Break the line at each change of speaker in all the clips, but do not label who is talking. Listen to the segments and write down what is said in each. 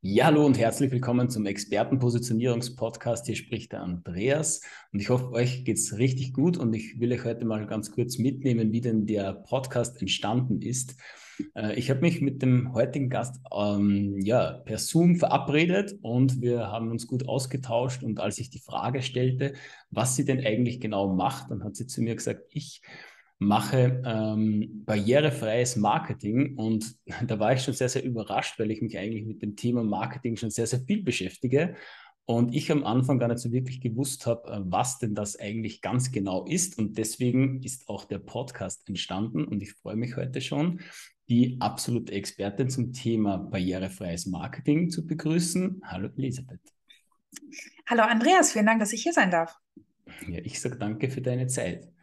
Ja, hallo und herzlich willkommen zum Expertenpositionierungspodcast. Hier spricht der Andreas und ich hoffe, euch geht es richtig gut und ich will euch heute mal ganz kurz mitnehmen, wie denn der Podcast entstanden ist. Äh, ich habe mich mit dem heutigen Gast ähm, ja, per Zoom verabredet und wir haben uns gut ausgetauscht. Und als ich die Frage stellte, was sie denn eigentlich genau macht, dann hat sie zu mir gesagt, ich mache ähm, barrierefreies Marketing und da war ich schon sehr, sehr überrascht, weil ich mich eigentlich mit dem Thema Marketing schon sehr, sehr viel beschäftige und ich am Anfang gar nicht so wirklich gewusst habe, äh, was denn das eigentlich ganz genau ist und deswegen ist auch der Podcast entstanden und ich freue mich heute schon, die absolute Expertin zum Thema barrierefreies Marketing zu begrüßen. Hallo Elisabeth.
Hallo Andreas, vielen Dank, dass ich hier sein darf.
Ja, ich sage danke für deine Zeit.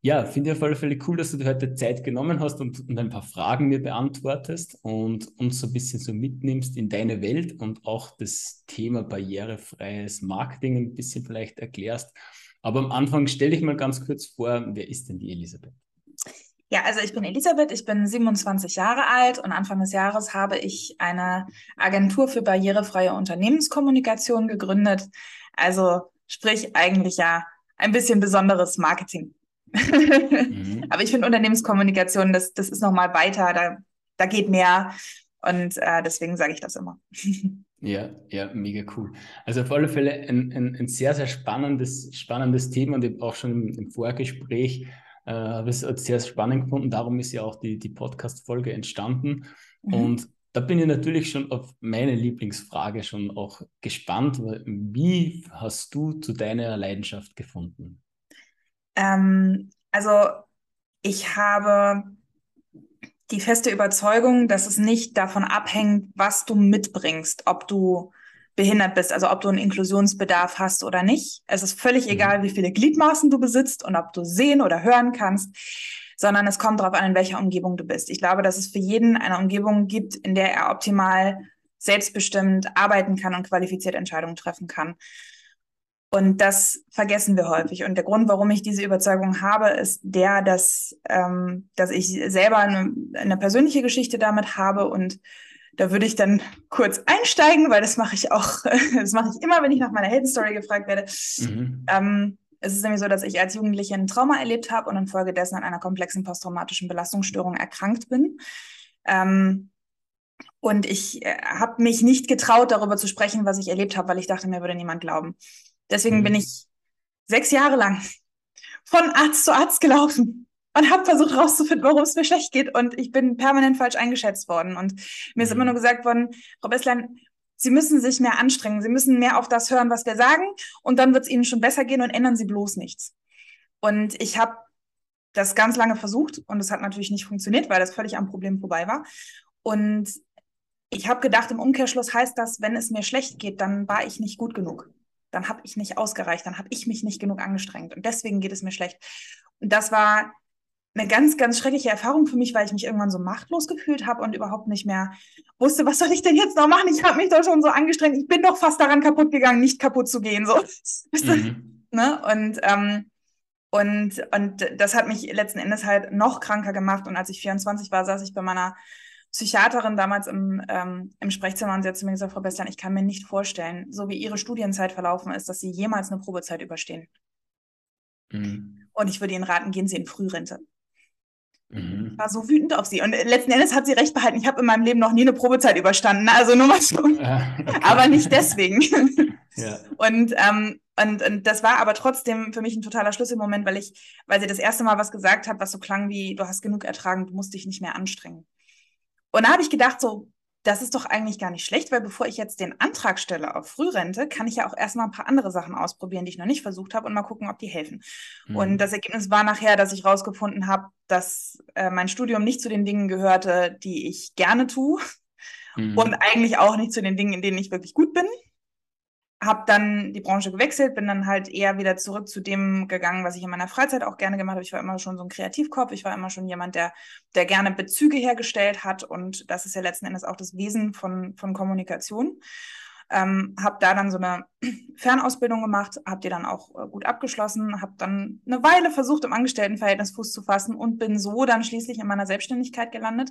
Ja, finde ich auf alle Fälle cool, dass du dir heute Zeit genommen hast und, und ein paar Fragen mir beantwortest und uns so ein bisschen so mitnimmst in deine Welt und auch das Thema barrierefreies Marketing ein bisschen vielleicht erklärst. Aber am Anfang stell dich mal ganz kurz vor, wer ist denn die Elisabeth?
Ja, also ich bin Elisabeth, ich bin 27 Jahre alt und Anfang des Jahres habe ich eine Agentur für barrierefreie Unternehmenskommunikation gegründet. Also sprich eigentlich ja ein bisschen besonderes Marketing mhm. Aber ich finde Unternehmenskommunikation, das, das ist nochmal weiter, da, da geht mehr. Und äh, deswegen sage ich das immer.
Ja, ja, mega cool. Also auf alle Fälle ein, ein, ein sehr, sehr spannendes, spannendes Thema und ich auch schon im, im Vorgespräch äh, habe es sehr spannend gefunden. Darum ist ja auch die, die Podcast-Folge entstanden. Mhm. Und da bin ich natürlich schon auf meine Lieblingsfrage schon auch gespannt. Wie hast du zu deiner Leidenschaft gefunden?
Ähm, also ich habe die feste Überzeugung, dass es nicht davon abhängt, was du mitbringst, ob du behindert bist, also ob du einen Inklusionsbedarf hast oder nicht. Es ist völlig mhm. egal, wie viele Gliedmaßen du besitzt und ob du sehen oder hören kannst, sondern es kommt darauf an, in welcher Umgebung du bist. Ich glaube, dass es für jeden eine Umgebung gibt, in der er optimal selbstbestimmt arbeiten kann und qualifiziert Entscheidungen treffen kann. Und das vergessen wir häufig. Und der Grund, warum ich diese Überzeugung habe, ist der, dass, ähm, dass ich selber eine, eine persönliche Geschichte damit habe. Und da würde ich dann kurz einsteigen, weil das mache ich auch, das mache ich immer, wenn ich nach meiner Heldenstory gefragt werde. Mhm. Ähm, es ist nämlich so, dass ich als Jugendliche ein Trauma erlebt habe und infolgedessen an einer komplexen posttraumatischen Belastungsstörung erkrankt bin. Ähm, und ich äh, habe mich nicht getraut, darüber zu sprechen, was ich erlebt habe, weil ich dachte, mir würde niemand glauben. Deswegen mhm. bin ich sechs Jahre lang von Arzt zu Arzt gelaufen und habe versucht herauszufinden, warum es mir schlecht geht. Und ich bin permanent falsch eingeschätzt worden. Und mir ist immer mhm. nur gesagt worden, Frau Besslein, Sie müssen sich mehr anstrengen. Sie müssen mehr auf das hören, was wir sagen. Und dann wird es Ihnen schon besser gehen und ändern Sie bloß nichts. Und ich habe das ganz lange versucht und es hat natürlich nicht funktioniert, weil das völlig am Problem vorbei war. Und ich habe gedacht, im Umkehrschluss heißt das, wenn es mir schlecht geht, dann war ich nicht gut genug dann habe ich nicht ausgereicht, dann habe ich mich nicht genug angestrengt und deswegen geht es mir schlecht. Und das war eine ganz, ganz schreckliche Erfahrung für mich, weil ich mich irgendwann so machtlos gefühlt habe und überhaupt nicht mehr wusste, was soll ich denn jetzt noch machen? Ich habe mich doch schon so angestrengt. Ich bin doch fast daran kaputt gegangen, nicht kaputt zu gehen. So. Mhm. ne? Und ähm, und, und das hat mich letzten Endes halt noch kranker gemacht. Und als ich 24 war, saß ich bei meiner Psychiaterin damals im, ähm, im Sprechzimmer und sie hat zu mir gesagt, Frau Bestian, ich kann mir nicht vorstellen, so wie Ihre Studienzeit verlaufen ist, dass Sie jemals eine Probezeit überstehen. Mhm. Und ich würde Ihnen raten, gehen Sie in Frührente. Mhm. Ich war so wütend auf sie. Und letzten Endes hat sie recht behalten. Ich habe in meinem Leben noch nie eine Probezeit überstanden. Ne? Also nur mal so. Okay. Aber nicht deswegen. ja. und, ähm, und, und das war aber trotzdem für mich ein totaler Schlüsselmoment, weil ich, weil sie das erste Mal was gesagt hat, was so klang wie, du hast genug ertragen, du musst dich nicht mehr anstrengen. Und da habe ich gedacht, so, das ist doch eigentlich gar nicht schlecht, weil bevor ich jetzt den Antrag stelle auf Frührente, kann ich ja auch erstmal ein paar andere Sachen ausprobieren, die ich noch nicht versucht habe und mal gucken, ob die helfen. Mhm. Und das Ergebnis war nachher, dass ich rausgefunden habe, dass äh, mein Studium nicht zu den Dingen gehörte, die ich gerne tue mhm. und eigentlich auch nicht zu den Dingen, in denen ich wirklich gut bin habe dann die Branche gewechselt, bin dann halt eher wieder zurück zu dem gegangen, was ich in meiner Freizeit auch gerne gemacht habe. Ich war immer schon so ein Kreativkopf, ich war immer schon jemand, der, der gerne Bezüge hergestellt hat und das ist ja letzten Endes auch das Wesen von, von Kommunikation. Ähm, habe da dann so eine Fernausbildung gemacht, habe die dann auch äh, gut abgeschlossen, habe dann eine Weile versucht, im Angestelltenverhältnis Fuß zu fassen und bin so dann schließlich in meiner Selbstständigkeit gelandet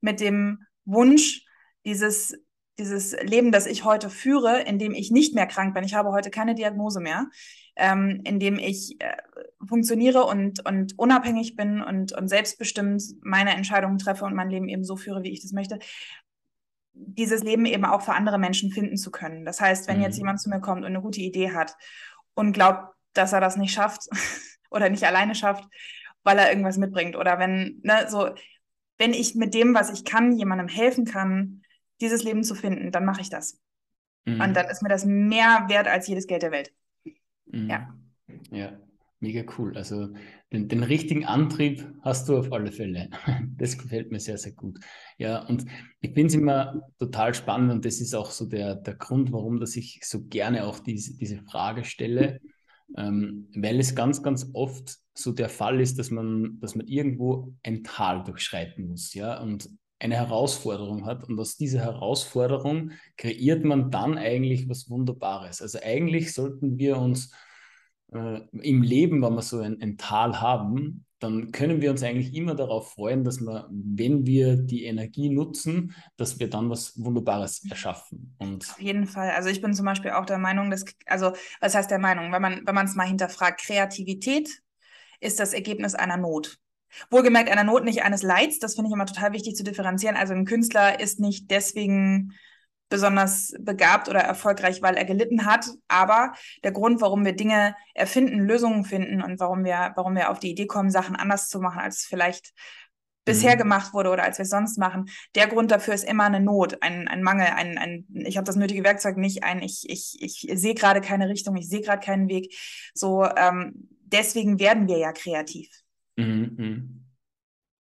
mit dem Wunsch, dieses dieses Leben, das ich heute führe, in dem ich nicht mehr krank bin, ich habe heute keine Diagnose mehr, ähm, in dem ich äh, funktioniere und, und unabhängig bin und, und selbstbestimmt meine Entscheidungen treffe und mein Leben eben so führe, wie ich das möchte, dieses Leben eben auch für andere Menschen finden zu können. Das heißt, wenn mhm. jetzt jemand zu mir kommt und eine gute Idee hat und glaubt, dass er das nicht schafft oder nicht alleine schafft, weil er irgendwas mitbringt oder wenn, ne, so, wenn ich mit dem, was ich kann, jemandem helfen kann, dieses Leben zu finden, dann mache ich das. Mhm. Und dann ist mir das mehr wert als jedes Geld der Welt.
Mhm. Ja. Ja, mega cool. Also den, den, richtigen Antrieb hast du auf alle Fälle. Das gefällt mir sehr, sehr gut. Ja, und ich finde es immer total spannend und das ist auch so der, der Grund, warum dass ich so gerne auch diese, diese Frage stelle, ähm, weil es ganz, ganz oft so der Fall ist, dass man, dass man irgendwo ein Tal durchschreiten muss, ja, und eine Herausforderung hat. Und aus dieser Herausforderung kreiert man dann eigentlich was Wunderbares. Also eigentlich sollten wir uns äh, im Leben, wenn wir so ein, ein, Tal haben, dann können wir uns eigentlich immer darauf freuen, dass wir, wenn wir die Energie nutzen, dass wir dann was Wunderbares erschaffen.
Und Auf jeden Fall. Also ich bin zum Beispiel auch der Meinung, dass, also was heißt der Meinung, wenn man, wenn man es mal hinterfragt, Kreativität ist das Ergebnis einer Not. Wohlgemerkt einer Not, nicht eines Leids. Das finde ich immer total wichtig zu differenzieren. Also ein Künstler ist nicht deswegen besonders begabt oder erfolgreich, weil er gelitten hat. Aber der Grund, warum wir Dinge erfinden, Lösungen finden und warum wir, warum wir auf die Idee kommen, Sachen anders zu machen, als vielleicht bisher mhm. gemacht wurde oder als wir es sonst machen. Der Grund dafür ist immer eine Not, ein, ein Mangel, ein, ein ich habe das nötige Werkzeug nicht, ein ich, ich, ich sehe gerade keine Richtung, ich sehe gerade keinen Weg. So, ähm, deswegen werden wir ja kreativ.
Mhm, mhm.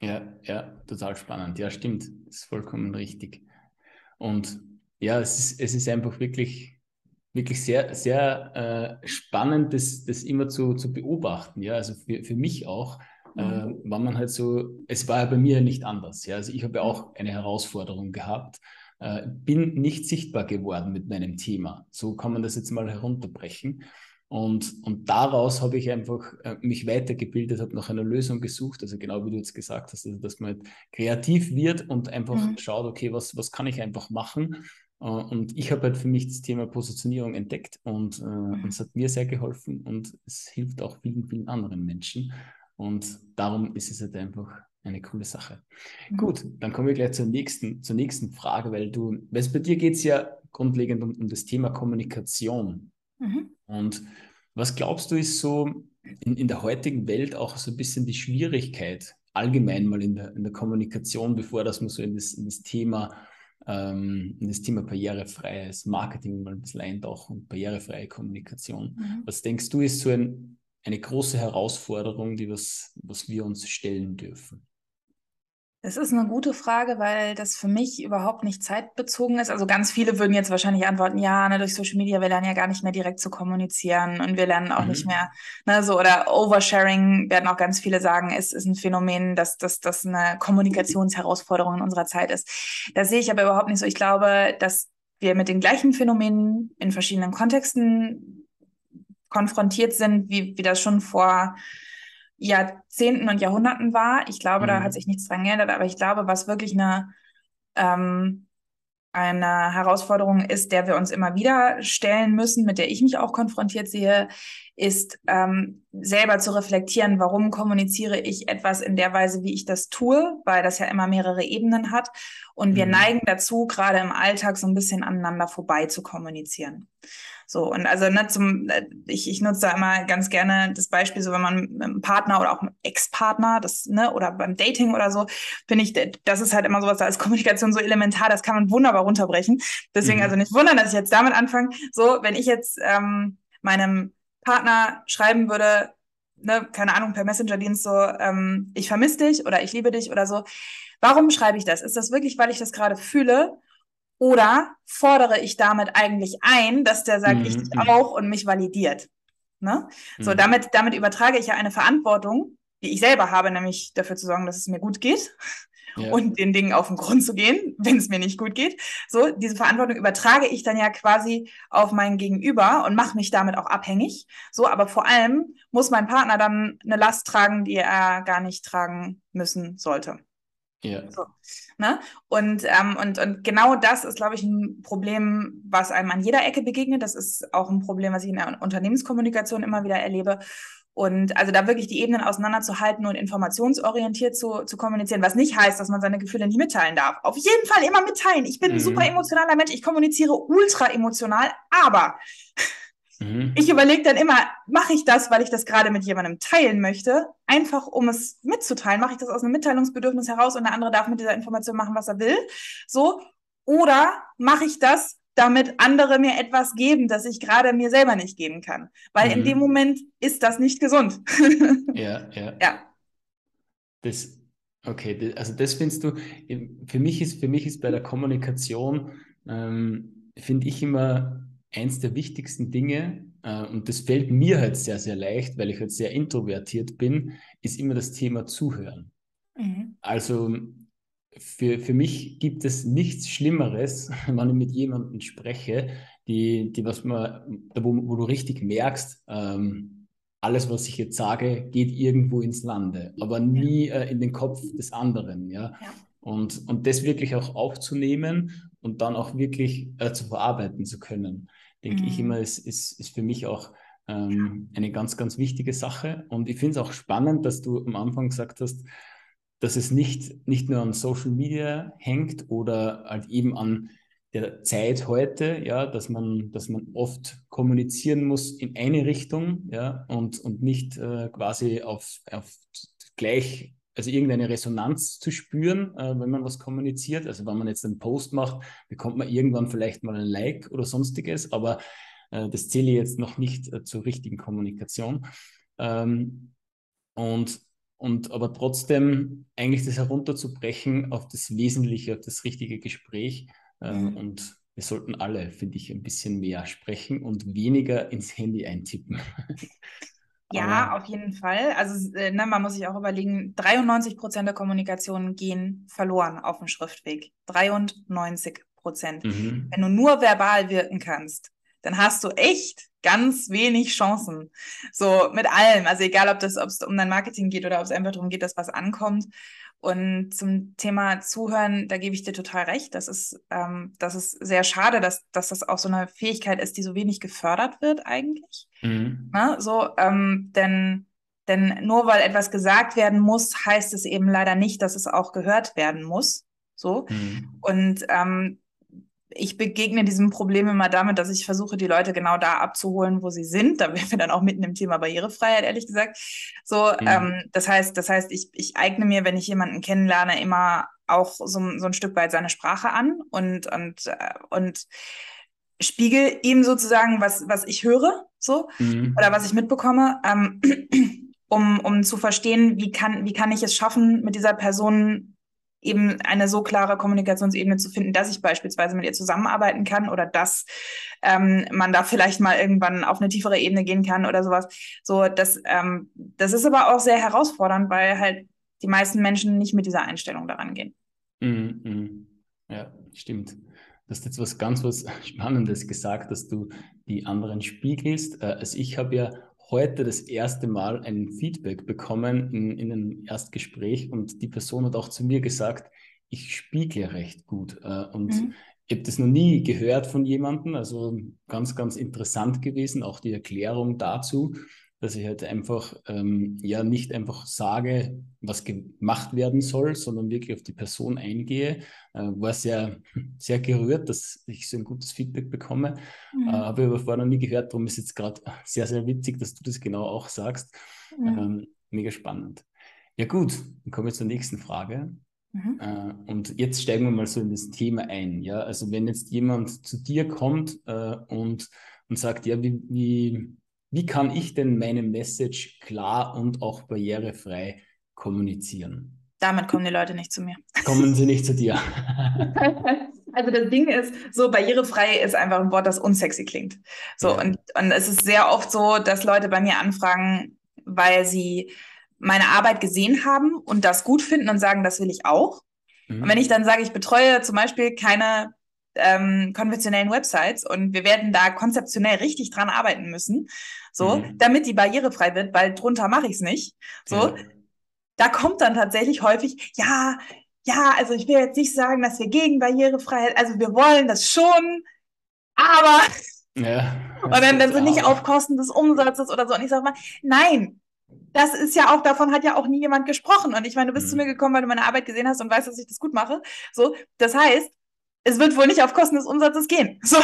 Ja, ja, total spannend. Ja, stimmt. Das ist vollkommen richtig. Und ja, es ist, es ist einfach wirklich, wirklich sehr, sehr äh, spannend, das, das immer zu, zu beobachten. Ja, also für, für mich auch, äh, mhm. äh, war man halt so, es war ja bei mir nicht anders. Ja, also ich habe ja auch eine Herausforderung gehabt, äh, bin nicht sichtbar geworden mit meinem Thema. So kann man das jetzt mal herunterbrechen. Und, und daraus habe ich einfach äh, mich weitergebildet, habe nach einer Lösung gesucht, also genau wie du jetzt gesagt hast, also dass man halt kreativ wird und einfach mhm. schaut, okay, was, was kann ich einfach machen? Äh, und ich habe halt für mich das Thema Positionierung entdeckt und, äh, mhm. und es hat mir sehr geholfen und es hilft auch vielen, vielen anderen Menschen. Und darum ist es halt einfach eine coole Sache. Mhm. Gut, dann kommen wir gleich zur nächsten, zur nächsten Frage, weil du, weil bei dir geht es ja grundlegend um, um das Thema Kommunikation. Mhm. Und was glaubst du, ist so in, in der heutigen Welt auch so ein bisschen die Schwierigkeit, allgemein mal in der, in der Kommunikation, bevor dass man so in das, in das Thema ähm, in das Thema barrierefreies Marketing mal ein bisschen eintauchen, barrierefreie Kommunikation. Mhm. Was denkst du, ist so ein, eine große Herausforderung, die was, was wir uns stellen dürfen?
Das ist eine gute Frage, weil das für mich überhaupt nicht zeitbezogen ist. Also ganz viele würden jetzt wahrscheinlich antworten, ja, ne, durch Social Media, wir lernen ja gar nicht mehr direkt zu kommunizieren und wir lernen auch mhm. nicht mehr, ne, so oder Oversharing werden auch ganz viele sagen, ist, ist ein Phänomen, dass das dass eine Kommunikationsherausforderung in unserer Zeit ist. Das sehe ich aber überhaupt nicht so. Ich glaube, dass wir mit den gleichen Phänomenen in verschiedenen Kontexten konfrontiert sind, wie, wie das schon vor Jahrzehnten und Jahrhunderten war. Ich glaube, mhm. da hat sich nichts dran geändert, aber ich glaube, was wirklich eine, ähm, eine Herausforderung ist, der wir uns immer wieder stellen müssen, mit der ich mich auch konfrontiert sehe, ist ähm, selber zu reflektieren, warum kommuniziere ich etwas in der Weise, wie ich das tue, weil das ja immer mehrere Ebenen hat. Und wir mhm. neigen dazu, gerade im Alltag so ein bisschen aneinander vorbei zu kommunizieren. So, und also ne, zum, äh, ich, ich nutze da immer ganz gerne das Beispiel, so wenn man mit einem Partner oder auch einem Ex-Partner, das, ne, oder beim Dating oder so, finde ich, das ist halt immer sowas, da ist Kommunikation so elementar, das kann man wunderbar runterbrechen. Deswegen mhm. also nicht wundern, dass ich jetzt damit anfange. So, wenn ich jetzt ähm, meinem Partner schreiben würde, ne, keine Ahnung, per Messenger-Dienst so, ähm, ich vermisse dich oder ich liebe dich oder so. Warum schreibe ich das? Ist das wirklich, weil ich das gerade fühle? Oder fordere ich damit eigentlich ein, dass der sagt, mhm. ich dich auch und mich validiert? Ne? So, mhm. damit, damit übertrage ich ja eine Verantwortung, die ich selber habe, nämlich dafür zu sorgen, dass es mir gut geht ja. und den Dingen auf den Grund zu gehen, wenn es mir nicht gut geht. So, diese Verantwortung übertrage ich dann ja quasi auf mein Gegenüber und mache mich damit auch abhängig. So, aber vor allem muss mein Partner dann eine Last tragen, die er gar nicht tragen müssen sollte. Ja. So, ne? und, ähm, und, und genau das ist, glaube ich, ein Problem, was einem an jeder Ecke begegnet. Das ist auch ein Problem, was ich in der Unternehmenskommunikation immer wieder erlebe. Und also da wirklich die Ebenen auseinanderzuhalten und informationsorientiert zu, zu kommunizieren, was nicht heißt, dass man seine Gefühle nicht mitteilen darf. Auf jeden Fall immer mitteilen. Ich bin mhm. ein super emotionaler Mensch, ich kommuniziere ultra emotional, aber mhm. ich überlege dann immer, mache ich das, weil ich das gerade mit jemandem teilen möchte, einfach um es mitzuteilen, mache ich das aus einem Mitteilungsbedürfnis heraus und der andere darf mit dieser Information machen, was er will. So. Oder mache ich das, damit andere mir etwas geben, das ich gerade mir selber nicht geben kann. Weil mhm. in dem Moment ist das nicht gesund.
ja, ja.
Ja.
Das, okay, also das findest du, für mich ist, für mich ist bei der Kommunikation, ähm, finde ich immer eins der wichtigsten Dinge, äh, und das fällt mir halt sehr, sehr leicht, weil ich halt sehr introvertiert bin, ist immer das Thema Zuhören. Mhm. Also für, für mich gibt es nichts Schlimmeres, wenn ich mit jemandem spreche, die, die was man, wo, wo du richtig merkst, ähm, alles, was ich jetzt sage, geht irgendwo ins Lande, aber nie äh, in den Kopf des anderen. Ja? ja? Und, und das wirklich auch aufzunehmen und dann auch wirklich äh, zu verarbeiten zu können, denke mhm. ich immer, ist, ist, ist für mich auch ähm, eine ganz, ganz wichtige Sache. Und ich finde es auch spannend, dass du am Anfang gesagt hast, dass es nicht, nicht nur an Social Media hängt oder halt eben an der Zeit heute, ja, dass man, dass man oft kommunizieren muss in eine Richtung, ja, und, und nicht äh, quasi auf, auf gleich, also irgendeine Resonanz zu spüren, äh, wenn man was kommuniziert. Also wenn man jetzt einen Post macht, bekommt man irgendwann vielleicht mal ein Like oder sonstiges, aber äh, das zähle ich jetzt noch nicht äh, zur richtigen Kommunikation. Ähm, und und aber trotzdem eigentlich das herunterzubrechen auf das Wesentliche, auf das richtige Gespräch. Ähm. Und wir sollten alle, finde ich, ein bisschen mehr sprechen und weniger ins Handy eintippen.
Ja, auf jeden Fall. Also äh, ne, man muss sich auch überlegen, 93 Prozent der Kommunikation gehen verloren auf dem Schriftweg. 93 Prozent. Mhm. Wenn du nur verbal wirken kannst, dann hast du echt ganz wenig Chancen. So mit allem. Also egal, ob das, ob es um dein Marketing geht oder ob es einfach darum geht, dass was ankommt. Und zum Thema Zuhören, da gebe ich dir total recht. Das ist, ähm, das ist sehr schade, dass, dass das auch so eine Fähigkeit ist, die so wenig gefördert wird eigentlich. Mhm. Na, ne? so, ähm, denn, denn nur weil etwas gesagt werden muss, heißt es eben leider nicht, dass es auch gehört werden muss. So. Mhm. Und ähm, ich begegne diesem Problem immer damit, dass ich versuche, die Leute genau da abzuholen, wo sie sind. Da wären wir dann auch mitten im Thema Barrierefreiheit, ehrlich gesagt. So, mhm. ähm, das heißt, das heißt, ich, ich eigne mir, wenn ich jemanden kennenlerne, immer auch so, so ein Stück weit seine Sprache an und, und, äh, und spiegel ihm sozusagen, was, was ich höre, so, mhm. oder was ich mitbekomme, ähm, um, um zu verstehen, wie kann, wie kann ich es schaffen, mit dieser Person eben eine so klare Kommunikationsebene zu finden, dass ich beispielsweise mit ihr zusammenarbeiten kann oder dass ähm, man da vielleicht mal irgendwann auf eine tiefere Ebene gehen kann oder sowas. So, das, ähm, das ist aber auch sehr herausfordernd, weil halt die meisten Menschen nicht mit dieser Einstellung daran gehen.
Mm, mm. Ja, stimmt. Du hast jetzt was ganz was Spannendes gesagt, dass du die anderen spiegelst. Äh, also ich habe ja heute das erste Mal ein Feedback bekommen in, in einem Erstgespräch und die Person hat auch zu mir gesagt, ich spiegle recht gut. Äh, und mhm. ich habe das noch nie gehört von jemandem, also ganz, ganz interessant gewesen, auch die Erklärung dazu dass ich halt einfach ähm, ja nicht einfach sage, was gemacht werden soll, sondern wirklich auf die Person eingehe. Äh, war sehr, sehr gerührt, dass ich so ein gutes Feedback bekomme. Mhm. Äh, Habe ich aber vorher noch nie gehört, darum ist jetzt gerade sehr, sehr witzig, dass du das genau auch sagst. Mhm. Ähm, mega spannend. Ja gut, dann kommen wir zur nächsten Frage. Mhm. Äh, und jetzt steigen wir mal so in das Thema ein. Ja, also wenn jetzt jemand zu dir kommt äh, und, und sagt, ja, wie, wie wie kann ich denn meine Message klar und auch barrierefrei kommunizieren?
Damit kommen die Leute nicht zu mir.
Kommen sie nicht zu dir.
Also das Ding ist, so barrierefrei ist einfach ein Wort, das unsexy klingt. So, ja. und, und es ist sehr oft so, dass Leute bei mir anfragen, weil sie meine Arbeit gesehen haben und das gut finden und sagen, das will ich auch. Mhm. Und wenn ich dann sage, ich betreue zum Beispiel keine ähm, konventionellen Websites und wir werden da konzeptionell richtig dran arbeiten müssen, so, mhm. damit die barrierefrei wird, weil drunter mache ich es nicht. So, ja. da kommt dann tatsächlich häufig, ja, ja, also ich will jetzt nicht sagen, dass wir gegen Barrierefreiheit, also wir wollen das schon, aber ja, und dann, dann so nicht auf Kosten des Umsatzes oder so. Und ich sage mal, nein, das ist ja auch, davon hat ja auch nie jemand gesprochen. Und ich meine, du bist mhm. zu mir gekommen, weil du meine Arbeit gesehen hast und weißt, dass ich das gut mache. So, das heißt, es wird wohl nicht auf Kosten des Umsatzes gehen. So,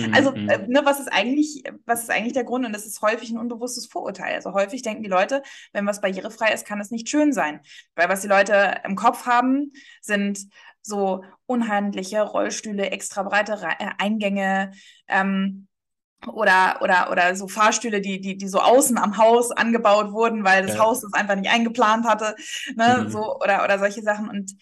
mhm. also mhm. äh, ne, was ist eigentlich, was ist eigentlich der Grund? Und das ist häufig ein unbewusstes Vorurteil. Also häufig denken die Leute, wenn was barrierefrei ist, kann es nicht schön sein, weil was die Leute im Kopf haben, sind so unhandliche Rollstühle, extra breite Re äh, Eingänge. Ähm, oder, oder, oder so Fahrstühle, die, die, die so außen am Haus angebaut wurden, weil das ja. Haus das einfach nicht eingeplant hatte, ne, mhm. so, oder, oder solche Sachen. Und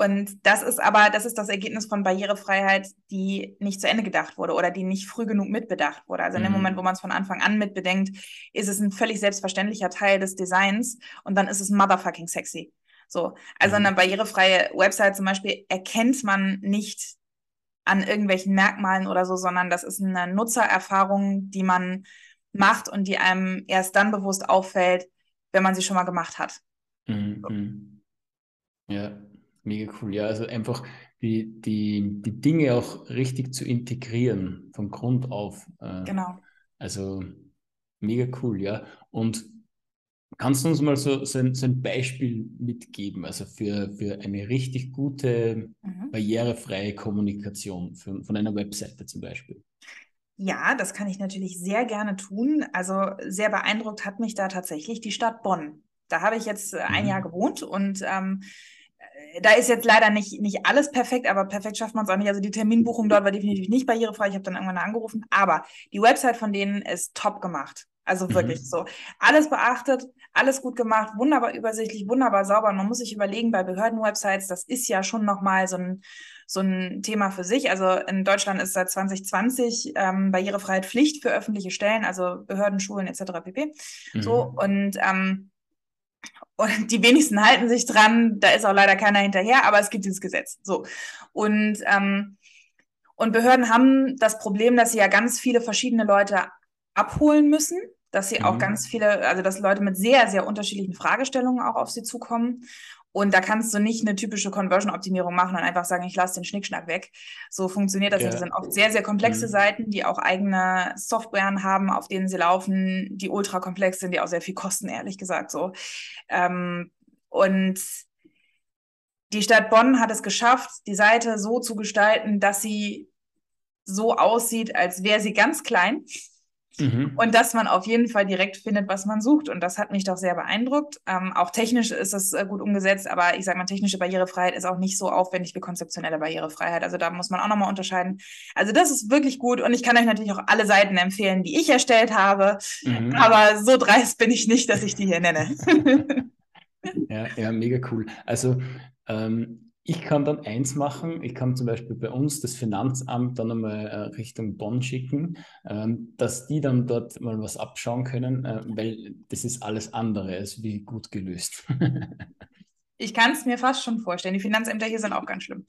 und das ist aber, das ist das Ergebnis von Barrierefreiheit, die nicht zu Ende gedacht wurde oder die nicht früh genug mitbedacht wurde. Also in dem mhm. Moment, wo man es von Anfang an mitbedenkt, ist es ein völlig selbstverständlicher Teil des Designs und dann ist es motherfucking sexy. So. Also mhm. eine barrierefreie Website zum Beispiel erkennt man nicht an irgendwelchen Merkmalen oder so, sondern das ist eine Nutzererfahrung, die man macht und die einem erst dann bewusst auffällt, wenn man sie schon mal gemacht hat.
Mhm. So. Ja, Mega cool, ja. Also einfach die, die, die Dinge auch richtig zu integrieren, von Grund auf.
Äh, genau.
Also mega cool, ja. Und kannst du uns mal so, so, ein, so ein Beispiel mitgeben, also für, für eine richtig gute, mhm. barrierefreie Kommunikation für, von einer Webseite zum Beispiel?
Ja, das kann ich natürlich sehr gerne tun. Also sehr beeindruckt hat mich da tatsächlich die Stadt Bonn. Da habe ich jetzt äh, ein mhm. Jahr gewohnt und ähm, da ist jetzt leider nicht, nicht alles perfekt, aber perfekt schafft man es auch nicht. Also die Terminbuchung dort war definitiv nicht barrierefrei. Ich habe dann irgendwann angerufen. Aber die Website von denen ist top gemacht. Also mhm. wirklich mhm. so. Alles beachtet, alles gut gemacht, wunderbar übersichtlich, wunderbar sauber. Und man muss sich überlegen, bei Behördenwebsites, das ist ja schon nochmal so ein, so ein Thema für sich. Also in Deutschland ist seit 2020 ähm, Barrierefreiheit Pflicht für öffentliche Stellen, also Behörden, Schulen etc. pp. Mhm. So und ähm, und die wenigsten halten sich dran. Da ist auch leider keiner hinterher, aber es gibt dieses Gesetz. So. Und, ähm, und Behörden haben das Problem, dass sie ja ganz viele verschiedene Leute abholen müssen, dass sie mhm. auch ganz viele, also dass Leute mit sehr, sehr unterschiedlichen Fragestellungen auch auf sie zukommen. Und da kannst du nicht eine typische Conversion-Optimierung machen und einfach sagen, ich lasse den Schnickschnack weg. So funktioniert das. Ja. Das sind oft sehr, sehr komplexe mhm. Seiten, die auch eigene Softwaren haben, auf denen sie laufen, die ultra komplex sind, die auch sehr viel kosten, ehrlich gesagt. So. Ähm, und die Stadt Bonn hat es geschafft, die Seite so zu gestalten, dass sie so aussieht, als wäre sie ganz klein. Mhm. Und dass man auf jeden Fall direkt findet, was man sucht. Und das hat mich doch sehr beeindruckt. Ähm, auch technisch ist das äh, gut umgesetzt, aber ich sage mal, technische Barrierefreiheit ist auch nicht so aufwendig wie konzeptionelle Barrierefreiheit. Also da muss man auch nochmal unterscheiden. Also das ist wirklich gut. Und ich kann euch natürlich auch alle Seiten empfehlen, die ich erstellt habe. Mhm. Aber so dreist bin ich nicht, dass ich die hier nenne.
ja, ja, mega cool. Also ähm, ich kann dann eins machen, ich kann zum Beispiel bei uns das Finanzamt dann einmal äh, Richtung Bonn schicken, ähm, dass die dann dort mal was abschauen können, äh, weil das ist alles andere als wie gut gelöst.
Ich kann es mir fast schon vorstellen. Die Finanzämter hier sind auch ganz schlimm.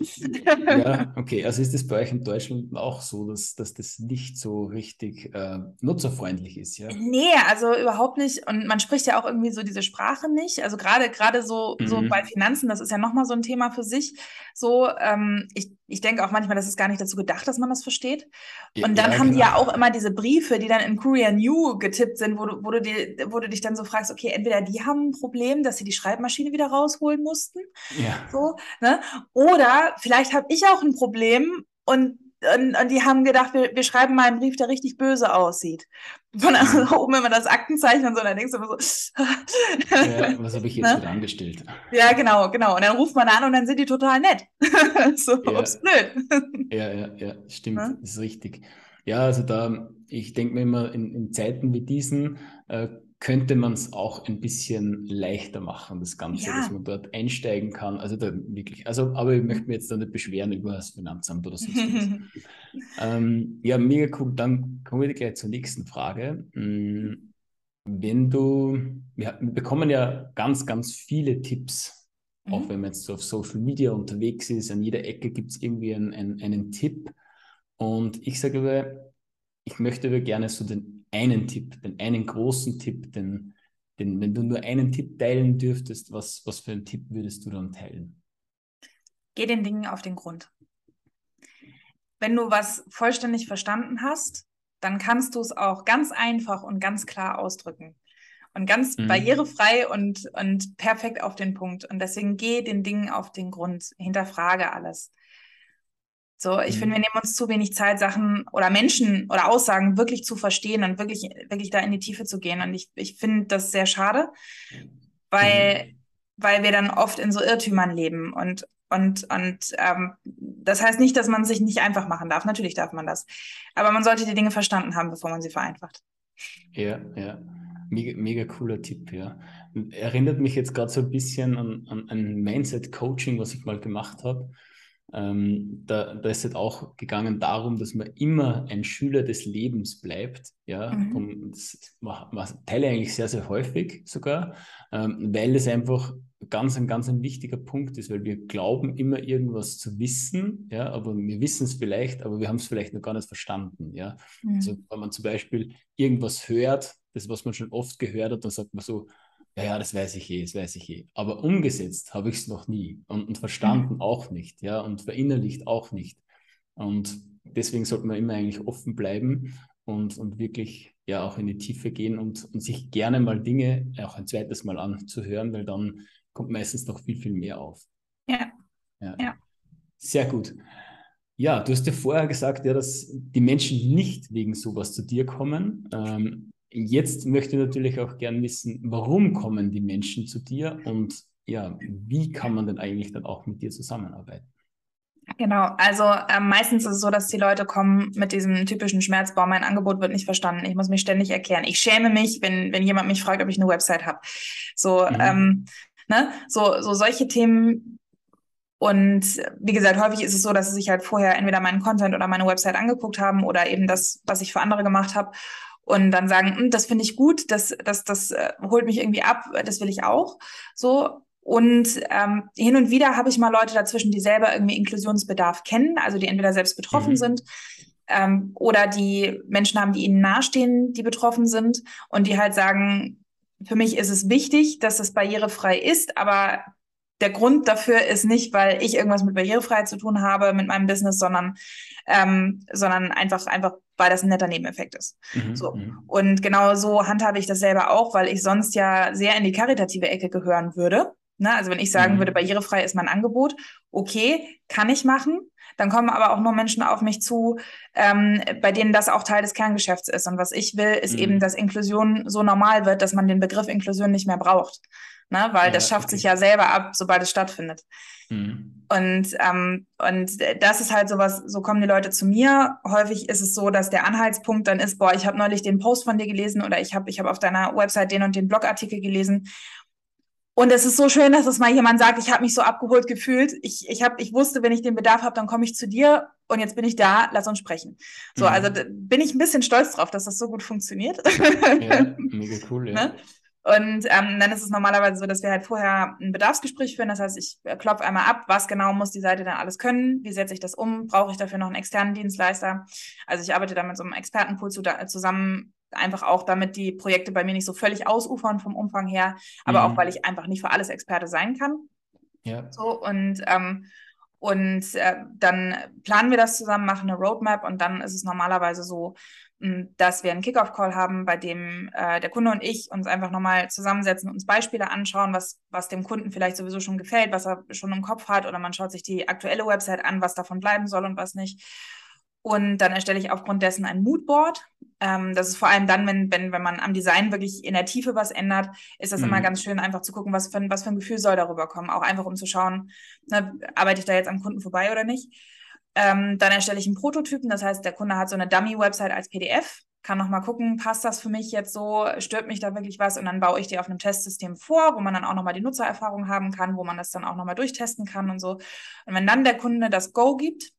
Ja, okay. Also ist es bei euch in Deutschland auch so, dass, dass das nicht so richtig äh, nutzerfreundlich ist, ja?
Nee, also überhaupt nicht. Und man spricht ja auch irgendwie so diese Sprache nicht. Also gerade gerade so, mhm. so bei Finanzen, das ist ja nochmal so ein Thema für sich. So, ähm, ich ich denke auch manchmal, das ist gar nicht dazu gedacht, dass man das versteht. Und dann ja, haben genau. die ja auch immer diese Briefe, die dann in Courier New getippt sind, wo du, wo du, dir, wo du dich dann so fragst, okay, entweder die haben ein Problem, dass sie die Schreibmaschine wieder rausholen mussten, ja. so, ne? oder vielleicht habe ich auch ein Problem und und, und die haben gedacht, wir, wir schreiben mal einen Brief, der richtig böse aussieht. Von also oben immer das Aktenzeichen und so, dann denkst du immer so.
ja, was habe ich jetzt ne? wieder angestellt?
Ja, genau, genau. Und dann ruft man an und dann sind die total nett. so, ja. ups, blöd.
ja, ja, ja, stimmt, das ist richtig. Ja, also da, ich denke mir immer, in, in Zeiten wie diesen äh, könnte man es auch ein bisschen leichter machen, das Ganze, ja. dass man dort einsteigen kann. Also da wirklich, also, aber ich möchte mich jetzt da nicht beschweren über das Finanzamt oder so. ähm, ja, mega cool. Dann kommen wir gleich zur nächsten Frage. Hm, wenn du, wir, wir bekommen ja ganz, ganz viele Tipps, mhm. auch wenn man jetzt so auf Social Media unterwegs ist, an jeder Ecke gibt es irgendwie einen, einen, einen Tipp. Und ich sage, ich möchte gerne so den einen Tipp, den einen großen Tipp, den, den, wenn du nur einen Tipp teilen dürftest, was, was für einen Tipp würdest du dann teilen?
geh den Dingen auf den Grund. Wenn du was vollständig verstanden hast, dann kannst du es auch ganz einfach und ganz klar ausdrücken. Und ganz mhm. barrierefrei und, und perfekt auf den Punkt. Und deswegen geh den Dingen auf den Grund, hinterfrage alles. So, ich mhm. finde, wir nehmen uns zu wenig Zeit, Sachen oder Menschen oder Aussagen wirklich zu verstehen und wirklich, wirklich da in die Tiefe zu gehen. Und ich, ich finde das sehr schade, weil, mhm. weil wir dann oft in so Irrtümern leben und und, und ähm, das heißt nicht, dass man sich nicht einfach machen darf. Natürlich darf man das. Aber man sollte die Dinge verstanden haben, bevor man sie vereinfacht.
Ja, ja. Mega, mega cooler Tipp, ja. Erinnert mich jetzt gerade so ein bisschen an, an ein Mindset-Coaching, was ich mal gemacht habe. Ähm, da, da ist es auch gegangen darum, dass man immer ein Schüler des Lebens bleibt. Ja, mhm. und das teile ich eigentlich sehr, sehr häufig sogar, ähm, weil es einfach ganz ein, ganz ein wichtiger Punkt ist, weil wir glauben immer irgendwas zu wissen, ja, aber wir wissen es vielleicht, aber wir haben es vielleicht noch gar nicht verstanden. Ja, mhm. also wenn man zum Beispiel irgendwas hört, das, was man schon oft gehört hat, dann sagt man so, ja, ja, das weiß ich eh, das weiß ich eh. Aber umgesetzt habe ich es noch nie und, und verstanden mhm. auch nicht, ja, und verinnerlicht auch nicht. Und deswegen sollte man immer eigentlich offen bleiben und, und wirklich ja auch in die Tiefe gehen und, und sich gerne mal Dinge auch ein zweites Mal anzuhören, weil dann kommt meistens noch viel, viel mehr auf.
Ja. Ja. ja.
Sehr gut. Ja, du hast ja vorher gesagt, ja, dass die Menschen nicht wegen sowas zu dir kommen. Ähm, Jetzt möchte ich natürlich auch gern wissen, warum kommen die Menschen zu dir und ja, wie kann man denn eigentlich dann auch mit dir zusammenarbeiten?
Genau, also äh, meistens ist es so, dass die Leute kommen mit diesem typischen Schmerzbau, mein Angebot wird nicht verstanden, ich muss mich ständig erklären. Ich schäme mich, wenn, wenn jemand mich fragt, ob ich eine Website habe. So, mhm. ähm, ne? so, so solche Themen. Und wie gesagt, häufig ist es so, dass sie sich halt vorher entweder meinen Content oder meine Website angeguckt haben oder eben das, was ich für andere gemacht habe und dann sagen, hm, das finde ich gut, das, das, das äh, holt mich irgendwie ab, das will ich auch. So. Und ähm, hin und wieder habe ich mal Leute dazwischen, die selber irgendwie Inklusionsbedarf kennen, also die entweder selbst betroffen mhm. sind ähm, oder die Menschen haben, die ihnen nahestehen, die betroffen sind und die halt sagen, für mich ist es wichtig, dass es barrierefrei ist, aber der Grund dafür ist nicht, weil ich irgendwas mit Barrierefreiheit zu tun habe mit meinem Business, sondern, ähm, sondern einfach, einfach, weil das ein netter Nebeneffekt ist. Mhm, so. Mhm. Und genau so handhabe ich das selber auch, weil ich sonst ja sehr in die karitative Ecke gehören würde. Ne? Also wenn ich sagen mhm. würde, barrierefrei ist mein Angebot, okay, kann ich machen. Dann kommen aber auch nur Menschen auf mich zu, ähm, bei denen das auch Teil des Kerngeschäfts ist. Und was ich will, ist eben, mhm. dass Inklusion so normal wird, dass man den Begriff Inklusion nicht mehr braucht ne? weil ja, das schafft okay. sich ja selber ab, sobald es stattfindet. Mhm. Und, ähm, und das ist halt sowas, so kommen die Leute zu mir. Häufig ist es so, dass der Anhaltspunkt dann ist, boah, ich habe neulich den Post von dir gelesen oder ich habe ich hab auf deiner Website den und den Blogartikel gelesen. Und es ist so schön, dass es mal jemand sagt, ich habe mich so abgeholt gefühlt. Ich, ich, hab, ich wusste, wenn ich den Bedarf habe, dann komme ich zu dir und jetzt bin ich da, lass uns sprechen. So, mhm. also bin ich ein bisschen stolz drauf, dass das so gut funktioniert.
Ja, mega cool, ja. Ne?
Und ähm, dann ist es normalerweise so, dass wir halt vorher ein Bedarfsgespräch führen. Das heißt, ich äh, klopfe einmal ab, was genau muss die Seite dann alles können, wie setze ich das um, brauche ich dafür noch einen externen Dienstleister. Also ich arbeite da mit so einem Expertenpool zu, da, zusammen, einfach auch damit die Projekte bei mir nicht so völlig ausufern vom Umfang her, aber mhm. auch weil ich einfach nicht für alles Experte sein kann. Ja. So und ähm, und äh, dann planen wir das zusammen, machen eine Roadmap und dann ist es normalerweise so, dass wir einen Kickoff-Call haben, bei dem äh, der Kunde und ich uns einfach nochmal zusammensetzen, uns Beispiele anschauen, was, was dem Kunden vielleicht sowieso schon gefällt, was er schon im Kopf hat, oder man schaut sich die aktuelle Website an, was davon bleiben soll und was nicht. Und dann erstelle ich aufgrund dessen ein Moodboard. Ähm, das ist vor allem dann, wenn, wenn, wenn man am Design wirklich in der Tiefe was ändert, ist das mhm. immer ganz schön, einfach zu gucken, was für, was für ein Gefühl soll darüber kommen. Auch einfach, um zu schauen, ne, arbeite ich da jetzt am Kunden vorbei oder nicht. Ähm, dann erstelle ich einen Prototypen, das heißt, der Kunde hat so eine Dummy-Website als PDF, kann nochmal gucken, passt das für mich jetzt so, stört mich da wirklich was und dann baue ich die auf einem Testsystem vor, wo man dann auch nochmal die Nutzererfahrung haben kann, wo man das dann auch nochmal durchtesten kann und so. Und wenn dann der Kunde das Go gibt,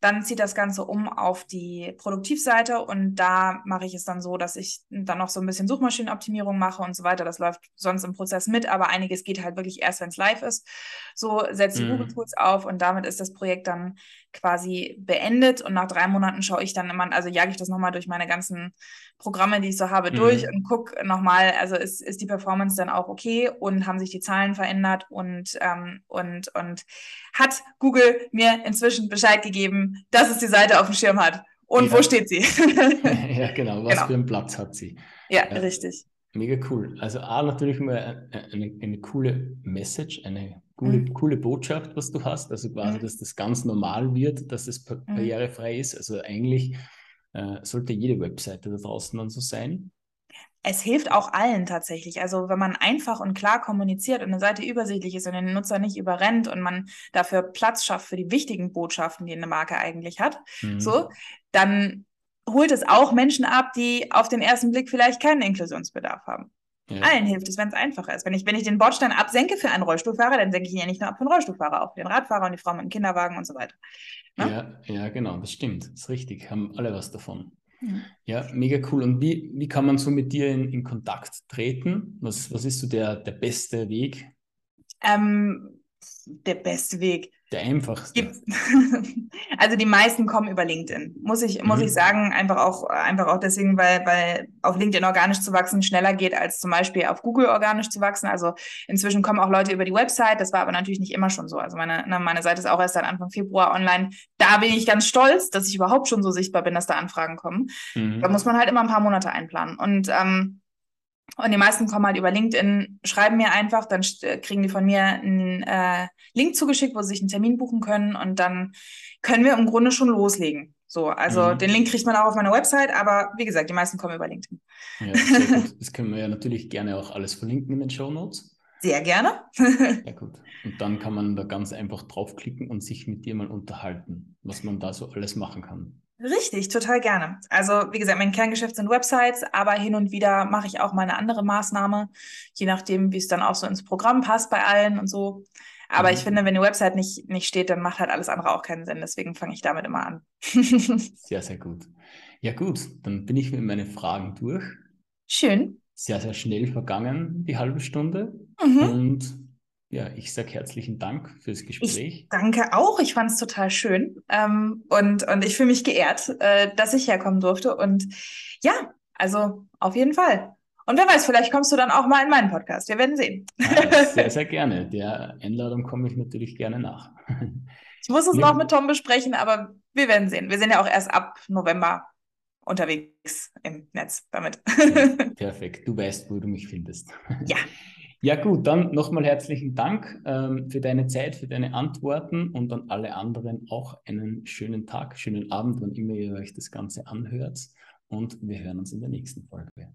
Dann zieht das Ganze um auf die Produktivseite und da mache ich es dann so, dass ich dann noch so ein bisschen Suchmaschinenoptimierung mache und so weiter. Das läuft sonst im Prozess mit, aber einiges geht halt wirklich erst, wenn es live ist. So setze ich mhm. Google Tools auf und damit ist das Projekt dann quasi beendet und nach drei Monaten schaue ich dann immer, also jage ich das nochmal durch meine ganzen Programme, die ich so habe, mhm. durch und gucke nochmal, also ist, ist die Performance dann auch okay und haben sich die Zahlen verändert und, ähm, und, und hat Google mir inzwischen Bescheid gegeben, dass es die Seite auf dem Schirm hat. Und ja. wo steht sie?
ja, genau. Was genau. für einen Platz hat sie?
Ja, ja, richtig.
Mega cool. Also A, natürlich mal eine, eine coole Message, eine coole, mhm. coole Botschaft, was du hast. Also quasi, mhm. dass das ganz normal wird, dass es mhm. barrierefrei ist. Also eigentlich äh, sollte jede Webseite da draußen dann so sein.
Es hilft auch allen tatsächlich. Also wenn man einfach und klar kommuniziert und eine Seite übersichtlich ist und den Nutzer nicht überrennt und man dafür Platz schafft für die wichtigen Botschaften, die eine Marke eigentlich hat, mhm. so, dann holt es auch Menschen ab, die auf den ersten Blick vielleicht keinen Inklusionsbedarf haben. Ja. Allen hilft es, wenn es einfacher ist. Wenn ich, wenn ich den Bordstein absenke für einen Rollstuhlfahrer, dann senke ich ihn ja nicht nur ab für einen Rollstuhlfahrer, auch für den Radfahrer und die Frau mit dem Kinderwagen und so weiter.
Ne? Ja, ja, genau, das stimmt. Das ist richtig. Haben alle was davon. Ja, mega cool. Und wie, wie kann man so mit dir in, in Kontakt treten? Was, was ist so der, der beste Weg?
Ähm, der beste Weg.
Der einfachste.
Also die meisten kommen über LinkedIn, muss ich, muss mhm. ich sagen, einfach auch, einfach auch deswegen, weil, weil auf LinkedIn organisch zu wachsen schneller geht, als zum Beispiel auf Google organisch zu wachsen. Also inzwischen kommen auch Leute über die Website, das war aber natürlich nicht immer schon so. Also meine, ne, meine Seite ist auch erst seit Anfang Februar online. Da bin ich ganz stolz, dass ich überhaupt schon so sichtbar bin, dass da Anfragen kommen. Mhm. Da muss man halt immer ein paar Monate einplanen. Und ähm, und die meisten kommen halt über LinkedIn, schreiben mir einfach, dann kriegen die von mir einen äh, Link zugeschickt, wo sie sich einen Termin buchen können und dann können wir im Grunde schon loslegen. So, also mhm. den Link kriegt man auch auf meiner Website, aber wie gesagt, die meisten kommen über LinkedIn.
Ja, das können wir ja natürlich gerne auch alles verlinken in den Show Notes.
Sehr gerne.
ja, gut. Und dann kann man da ganz einfach draufklicken und sich mit dir mal unterhalten, was man da so alles machen kann.
Richtig, total gerne. Also wie gesagt, mein Kerngeschäft sind Websites, aber hin und wieder mache ich auch mal eine andere Maßnahme, je nachdem, wie es dann auch so ins Programm passt bei allen und so. Aber mhm. ich finde, wenn die Website nicht, nicht steht, dann macht halt alles andere auch keinen Sinn. Deswegen fange ich damit immer an.
sehr, sehr gut. Ja gut, dann bin ich mit meinen Fragen durch.
Schön.
Sehr, sehr schnell vergangen, die halbe Stunde. Mhm. Und ja, ich sage herzlichen Dank fürs Gespräch.
Ich danke auch. Ich fand es total schön. Ähm, und, und ich fühle mich geehrt, äh, dass ich herkommen durfte. Und ja, also auf jeden Fall. Und wer weiß, vielleicht kommst du dann auch mal in meinen Podcast. Wir werden sehen.
Ja, sehr, sehr gerne. Der Einladung komme ich natürlich gerne nach.
Ich muss es ja. noch mit Tom besprechen, aber wir werden sehen. Wir sind ja auch erst ab November unterwegs im Netz damit.
Perfekt. Du weißt, wo du mich findest.
Ja.
Ja gut, dann nochmal herzlichen Dank ähm, für deine Zeit, für deine Antworten und an alle anderen auch einen schönen Tag, schönen Abend, wann immer ihr euch das Ganze anhört. Und wir hören uns in der nächsten Folge.